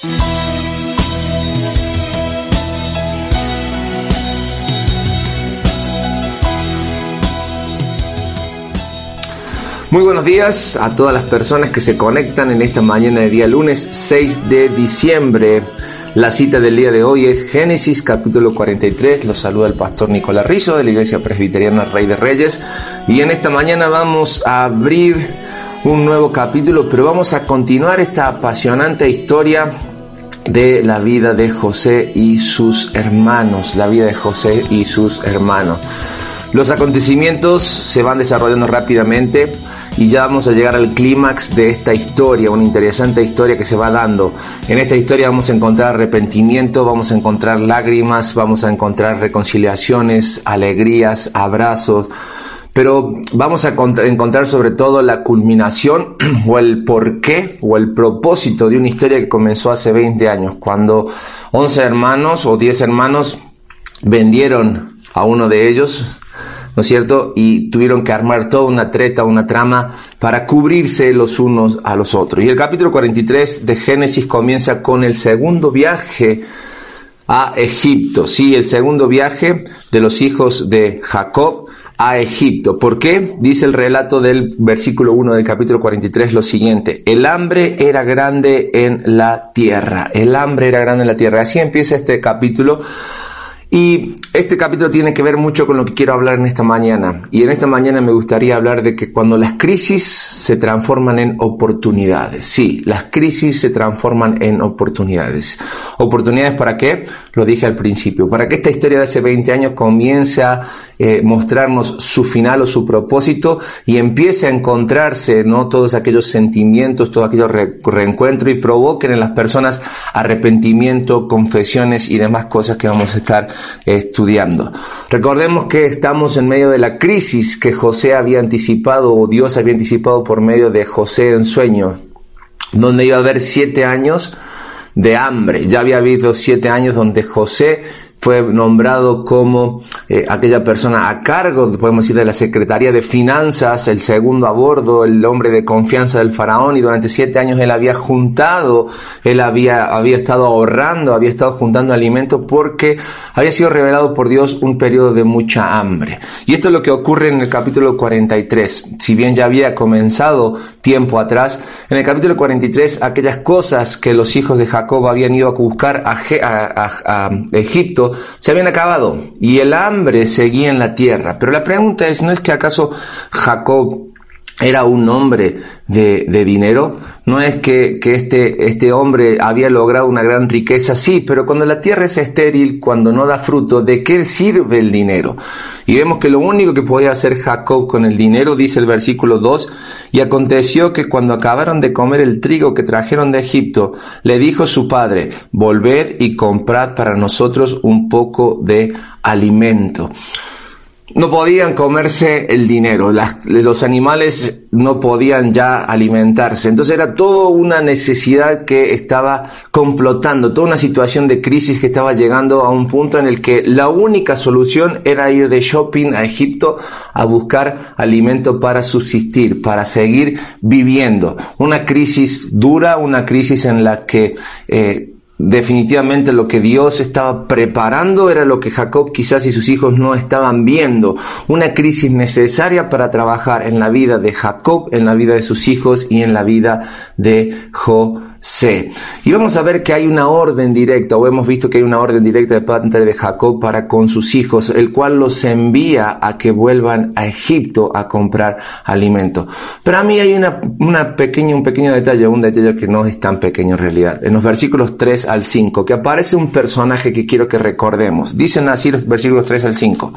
Muy buenos días a todas las personas que se conectan en esta mañana de día lunes 6 de diciembre. La cita del día de hoy es Génesis capítulo 43. Los saluda el pastor Nicolás Rizzo de la Iglesia Presbiteriana Rey de Reyes. Y en esta mañana vamos a abrir un nuevo capítulo, pero vamos a continuar esta apasionante historia de la vida de José y sus hermanos. La vida de José y sus hermanos. Los acontecimientos se van desarrollando rápidamente y ya vamos a llegar al clímax de esta historia, una interesante historia que se va dando. En esta historia vamos a encontrar arrepentimiento, vamos a encontrar lágrimas, vamos a encontrar reconciliaciones, alegrías, abrazos, pero vamos a encontrar sobre todo la culminación o el porqué o el propósito de una historia que comenzó hace 20 años, cuando 11 hermanos o 10 hermanos vendieron a uno de ellos ¿no es cierto? Y tuvieron que armar toda una treta, una trama para cubrirse los unos a los otros. Y el capítulo 43 de Génesis comienza con el segundo viaje a Egipto, sí, el segundo viaje de los hijos de Jacob a Egipto. ¿Por qué? Dice el relato del versículo 1 del capítulo 43 lo siguiente, el hambre era grande en la tierra, el hambre era grande en la tierra. Así empieza este capítulo y este capítulo tiene que ver mucho con lo que quiero hablar en esta mañana. Y en esta mañana me gustaría hablar de que cuando las crisis se transforman en oportunidades. Sí, las crisis se transforman en oportunidades. ¿Oportunidades para qué? Lo dije al principio. Para que esta historia de hace 20 años comience a eh, mostrarnos su final o su propósito y empiece a encontrarse, ¿no? Todos aquellos sentimientos, todos aquellos reencuentros y provoquen en las personas arrepentimiento, confesiones y demás cosas que vamos a estar estudiando. Recordemos que estamos en medio de la crisis que José había anticipado o Dios había anticipado por medio de José en sueño, donde iba a haber siete años de hambre. Ya había habido siete años donde José fue nombrado como eh, aquella persona a cargo, podemos decir, de la Secretaría de Finanzas, el segundo a bordo, el hombre de confianza del faraón, y durante siete años él había juntado, él había, había estado ahorrando, había estado juntando alimentos porque había sido revelado por Dios un periodo de mucha hambre. Y esto es lo que ocurre en el capítulo 43. Si bien ya había comenzado tiempo atrás, en el capítulo 43 aquellas cosas que los hijos de Jacob habían ido a buscar a, a Egipto, se habían acabado y el hambre seguía en la tierra. Pero la pregunta es, ¿no es que acaso Jacob era un hombre de, dinero, no es que, este, este hombre había logrado una gran riqueza, sí, pero cuando la tierra es estéril, cuando no da fruto, ¿de qué sirve el dinero? Y vemos que lo único que podía hacer Jacob con el dinero, dice el versículo 2, y aconteció que cuando acabaron de comer el trigo que trajeron de Egipto, le dijo su padre, volved y comprad para nosotros un poco de alimento no podían comerse el dinero, los animales no podían ya alimentarse. Entonces era toda una necesidad que estaba complotando, toda una situación de crisis que estaba llegando a un punto en el que la única solución era ir de shopping a Egipto a buscar alimento para subsistir, para seguir viviendo. Una crisis dura, una crisis en la que eh, Definitivamente lo que Dios estaba preparando era lo que Jacob quizás y sus hijos no estaban viendo. Una crisis necesaria para trabajar en la vida de Jacob, en la vida de sus hijos y en la vida de José. C. Y vamos a ver que hay una orden directa, o hemos visto que hay una orden directa de parte de Jacob para con sus hijos, el cual los envía a que vuelvan a Egipto a comprar alimento. Pero a mí hay una, pequeña, un pequeño detalle, un detalle que no es tan pequeño en realidad. En los versículos 3 al 5, que aparece un personaje que quiero que recordemos. Dicen así los versículos 3 al 5.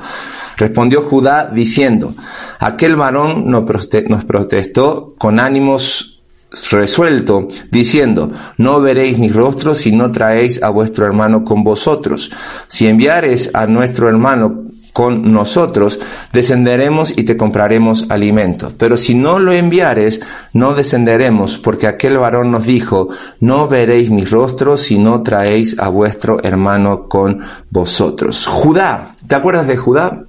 Respondió Judá diciendo, aquel varón nos protestó con ánimos resuelto, diciendo, no veréis mi rostro si no traéis a vuestro hermano con vosotros. Si enviares a nuestro hermano con nosotros, descenderemos y te compraremos alimentos. Pero si no lo enviares, no descenderemos, porque aquel varón nos dijo, no veréis mi rostro si no traéis a vuestro hermano con vosotros. Judá, ¿te acuerdas de Judá?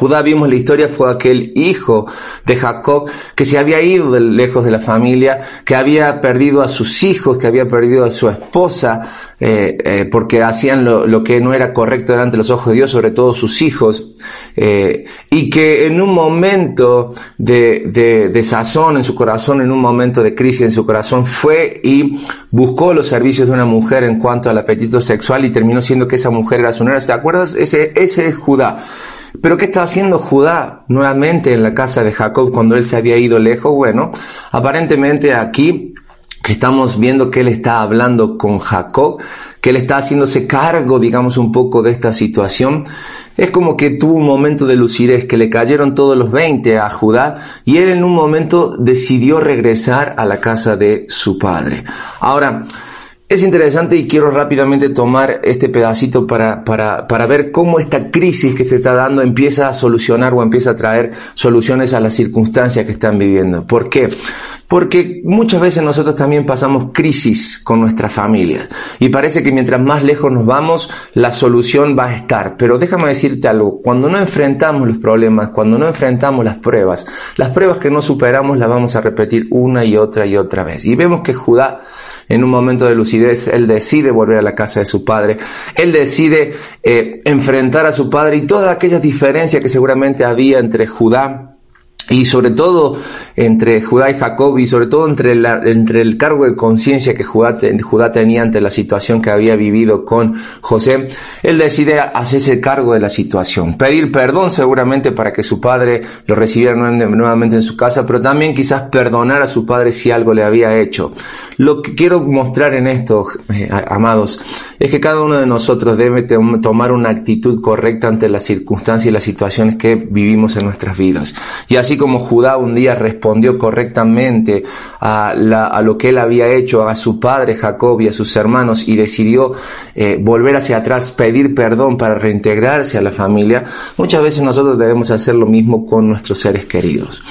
Judá, vimos la historia, fue aquel hijo de Jacob que se había ido de lejos de la familia, que había perdido a sus hijos, que había perdido a su esposa, eh, eh, porque hacían lo, que no era correcto delante de los ojos de Dios, sobre todo sus hijos, eh, y que en un momento de, de, de sazón en su corazón, en un momento de crisis en su corazón, fue y buscó los servicios de una mujer en cuanto al apetito sexual y terminó siendo que esa mujer era su nuera. ¿Te acuerdas? Ese, ese es Judá. Pero ¿qué estaba haciendo Judá nuevamente en la casa de Jacob cuando él se había ido lejos? Bueno, aparentemente aquí estamos viendo que él está hablando con Jacob, que él está haciéndose cargo, digamos, un poco de esta situación. Es como que tuvo un momento de lucidez, que le cayeron todos los 20 a Judá y él en un momento decidió regresar a la casa de su padre. Ahora, es interesante y quiero rápidamente tomar este pedacito para, para, para, ver cómo esta crisis que se está dando empieza a solucionar o empieza a traer soluciones a las circunstancias que están viviendo. ¿Por qué? Porque muchas veces nosotros también pasamos crisis con nuestras familias y parece que mientras más lejos nos vamos, la solución va a estar. Pero déjame decirte algo, cuando no enfrentamos los problemas, cuando no enfrentamos las pruebas, las pruebas que no superamos las vamos a repetir una y otra y otra vez. Y vemos que Judá en un momento de lucidez, él decide volver a la casa de su padre, él decide eh, enfrentar a su padre y todas aquellas diferencias que seguramente había entre Judá y sobre todo entre Judá y Jacob y sobre todo entre, entre el cargo de conciencia que Judá, Judá, tenía ante la situación que había vivido con José, él decide hacerse cargo de la situación, pedir perdón seguramente para que su padre lo recibiera nuevamente en su casa, pero también quizás perdonar a su padre si algo le había hecho. Lo que quiero mostrar en esto, eh, amados, es que cada uno de nosotros debe tomar una actitud correcta ante las circunstancias y las situaciones que vivimos en nuestras vidas. Y así como Judá un día respondió correctamente a, lo que él había hecho a su padre Jacob y a sus hermanos y decidió eh, volver hacia atrás, pedir perdón para reintegrarse a la familia, muchas veces nosotros debemos hacer lo mismo con nuestros seres queridos.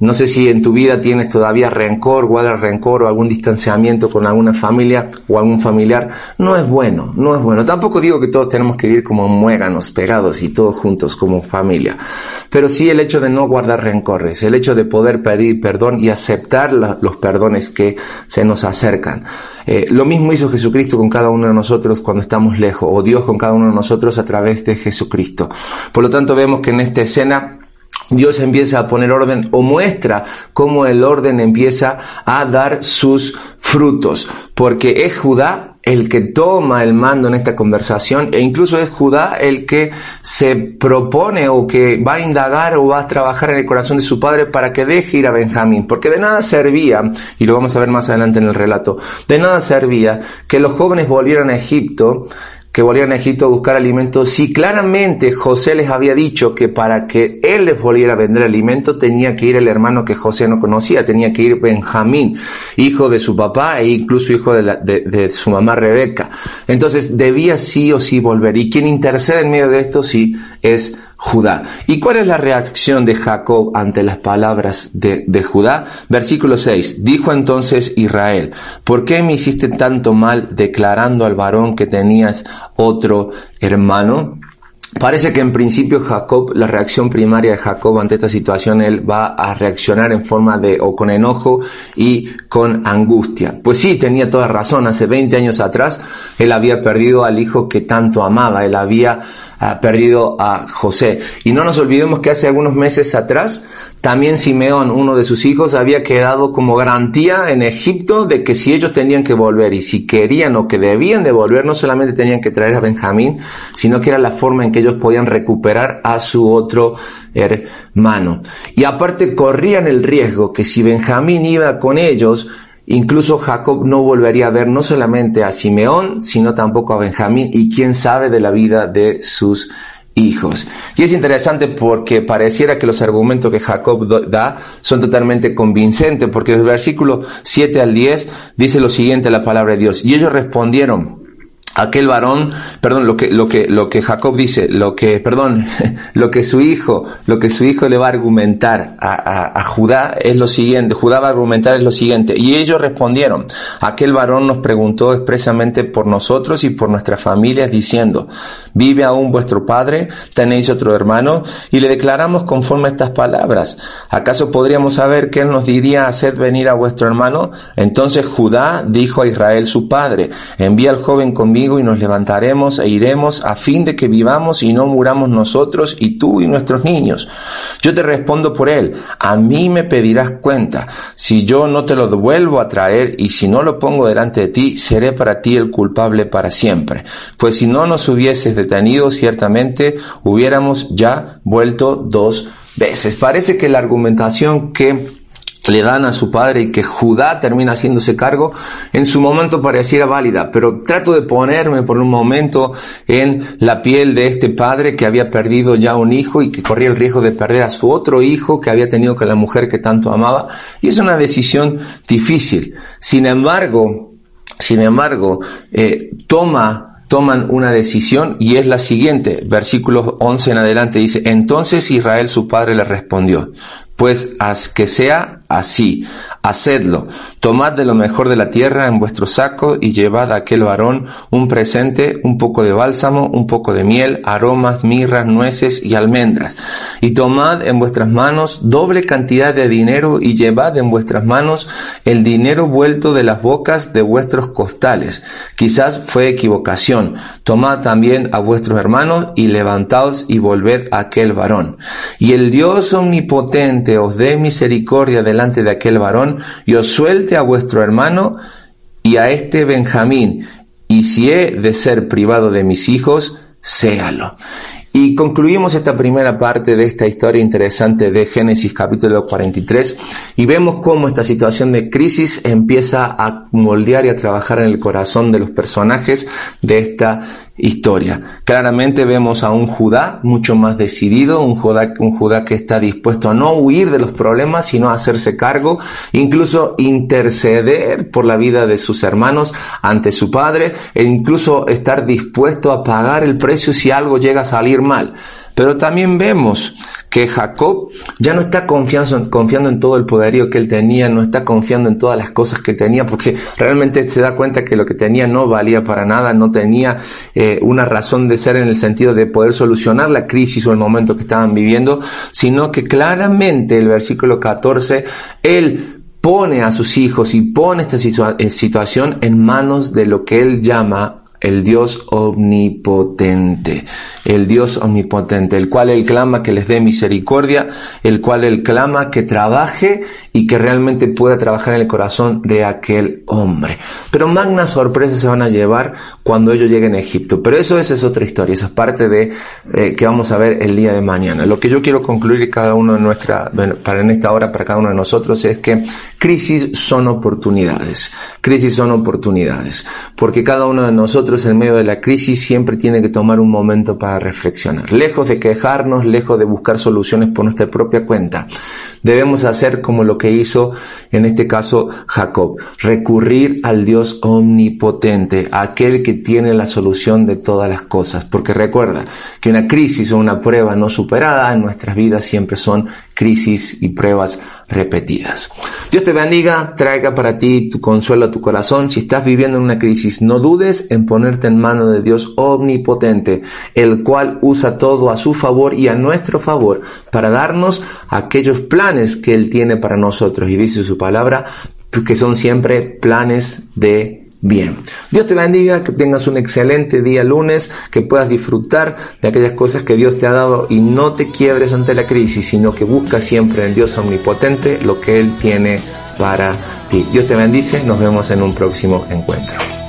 No sé si en tu vida tienes todavía rencor, guardas rencor o algún distanciamiento con alguna familia o algún familiar. No es bueno, no es bueno. Tampoco digo que todos tenemos que vivir como muéganos, pegados y todos juntos como familia. Pero sí el hecho de no guardar rencores, el hecho de poder pedir perdón y aceptar los perdones que se nos acercan. Eh, lo mismo hizo Jesucristo con cada uno de nosotros cuando estamos lejos, o Dios con cada uno de nosotros a través de Jesucristo. Por lo tanto, vemos que en esta escena Dios empieza a poner orden o muestra cómo el orden empieza a dar sus frutos, porque es Judá el que toma el mando en esta conversación e incluso es Judá el que se propone o que va a indagar o va a trabajar en el corazón de su padre para que deje ir a Benjamín, porque de nada servía, y lo vamos a ver más adelante en el relato, de nada servía que los jóvenes volvieran a Egipto que volvieran a Egipto a buscar alimento, si claramente José les había dicho que para que él les volviera a vender alimento tenía que ir el hermano que José no conocía, tenía que ir Benjamín, hijo de su papá e incluso hijo de, de su mamá Rebeca. Entonces debía sí o sí volver. Y quien intercede en medio de esto sí es Judá. ¿Y cuál es la reacción de Jacob ante las palabras de, de, Judá? Versículo 6. Dijo entonces Israel, ¿por qué me hiciste tanto mal declarando al varón que tenías otro hermano? Parece que en principio Jacob, la reacción primaria de Jacob ante esta situación, él va a reaccionar en forma de o con enojo y con angustia. Pues sí, tenía toda razón, hace 20 años atrás él había perdido al hijo que tanto amaba, él había perdido a José. Y no nos olvidemos que hace algunos meses atrás también Simeón, uno de sus hijos, había quedado como garantía en Egipto de que si ellos tenían que volver y si querían o que debían de volver, no solamente tenían que traer a Benjamín, sino que era la forma en que ellos podían recuperar a su otro hermano. Y aparte corrían el riesgo que si Benjamín iba con ellos, Incluso Jacob no volvería a ver no solamente a Simeón, sino tampoco a Benjamín y quién sabe de la vida de sus hijos. Y es interesante porque pareciera que los argumentos que Jacob da son totalmente convincentes, porque desde el versículo 7 al 10 dice lo siguiente la palabra de Dios. Y ellos respondieron, aquel varón, perdón, lo que, lo que, lo que Jacob dice, lo que, perdón, lo que su hijo, lo que su hijo le va a argumentar a, a, Judá es lo siguiente, Judá va a argumentar es lo siguiente, y ellos respondieron, aquel varón nos preguntó expresamente por nosotros y por nuestras familias diciendo, ¿vive aún vuestro padre? ¿Tenéis otro hermano? Y le declaramos conforme a estas palabras, ¿acaso podríamos saber que él nos diría, haced venir a vuestro hermano? Entonces Judá dijo a Israel su padre, envía al joven conmigo y nos levantaremos e iremos a fin de que vivamos y no muramos nosotros y tú y nuestros niños. Yo te respondo por él, a mí me pedirás cuenta. Si yo no te lo devuelvo a traer y si no lo pongo delante de ti, seré para ti el culpable para siempre. Pues si no nos hubieses detenido, ciertamente hubiéramos ya vuelto dos veces. Parece que la argumentación que le dan a su padre y que Judá termina haciéndose cargo, en su momento pareciera válida, pero trato de ponerme por un momento en la piel de este padre que había perdido ya un hijo y que corría el riesgo de perder a su otro hijo que había tenido con la mujer que tanto amaba, y es una decisión difícil. Sin embargo, sin embargo, eh, toma toman una decisión y es la siguiente, versículo 11 en adelante dice, entonces Israel su padre le respondió, pues haz que sea así, hacedlo, tomad de lo mejor de la tierra en vuestro saco y llevad a aquel varón un presente, un poco de bálsamo, un poco de miel, aromas, mirras, nueces y almendras. Y tomad en vuestras manos doble cantidad de dinero y llevad en vuestras manos el dinero vuelto de las bocas de vuestros costales. Quizás fue equivocación. Tomad también a vuestros hermanos y levantaos y volved a aquel varón. Y el Dios omnipotente os dé misericordia delante de aquel varón y os suelte a vuestro hermano y a este Benjamín, y si he de ser privado de mis hijos, séalo. Y concluimos esta primera parte de esta historia interesante de Génesis capítulo 43 y vemos cómo esta situación de crisis empieza a moldear y a trabajar en el corazón de los personajes de esta historia. Claramente vemos a un Judá mucho más decidido, un Judá, un Judá que está dispuesto a no huir de los problemas, sino a hacerse cargo, incluso interceder por la vida de sus hermanos ante su padre, e incluso estar dispuesto a pagar el precio si algo llega a salir mal. Pero también vemos que Jacob ya no está confiando, en todo el poderío que él tenía, no está confiando en todas las cosas que tenía, porque realmente se da cuenta que lo que tenía no valía para nada, no tenía eh, una razón de ser en el sentido de poder solucionar la crisis o el momento que estaban viviendo, sino que claramente el versículo 14, él pone a sus hijos y pone esta eh, situación en manos de lo que él llama el Dios omnipotente, el Dios omnipotente, el cual él clama que les dé misericordia, el cual él clama que trabaje y que realmente pueda trabajar en el corazón de aquel hombre. Pero magnas sorpresas se van a llevar cuando ellos lleguen a Egipto. Pero eso es otra historia, esa es parte de eh, que vamos a ver el día de mañana. Lo que yo quiero concluir cada uno de nuestra, para en esta hora para cada uno de nosotros es que crisis son oportunidades. Crisis son oportunidades. Porque cada uno de en medio de la crisis siempre tiene que tomar un momento para reflexionar. Lejos de quejarnos, lejos de buscar soluciones por nuestra propia cuenta, debemos hacer como lo que hizo en este caso Jacob, recurrir al Dios omnipotente, aquel que tiene la solución de todas las cosas. Porque recuerda que una crisis o una prueba no superada en nuestras vidas siempre son crisis y pruebas repetidas. Dios te bendiga, traiga para ti tu consuelo a tu corazón. Si estás viviendo en una crisis, no dudes en ponerte en mano de Dios omnipotente, el cual usa todo a su favor y a nuestro favor para darnos aquellos planes que Él tiene para nosotros. Y dice su palabra que son siempre planes de bien. Dios te bendiga, que tengas un excelente día lunes, que puedas disfrutar de aquellas cosas que Dios te ha dado y no te quiebres ante la crisis, sino que busca siempre en Dios omnipotente lo que Él tiene para ti. Dios te bendice, nos vemos en un próximo encuentro.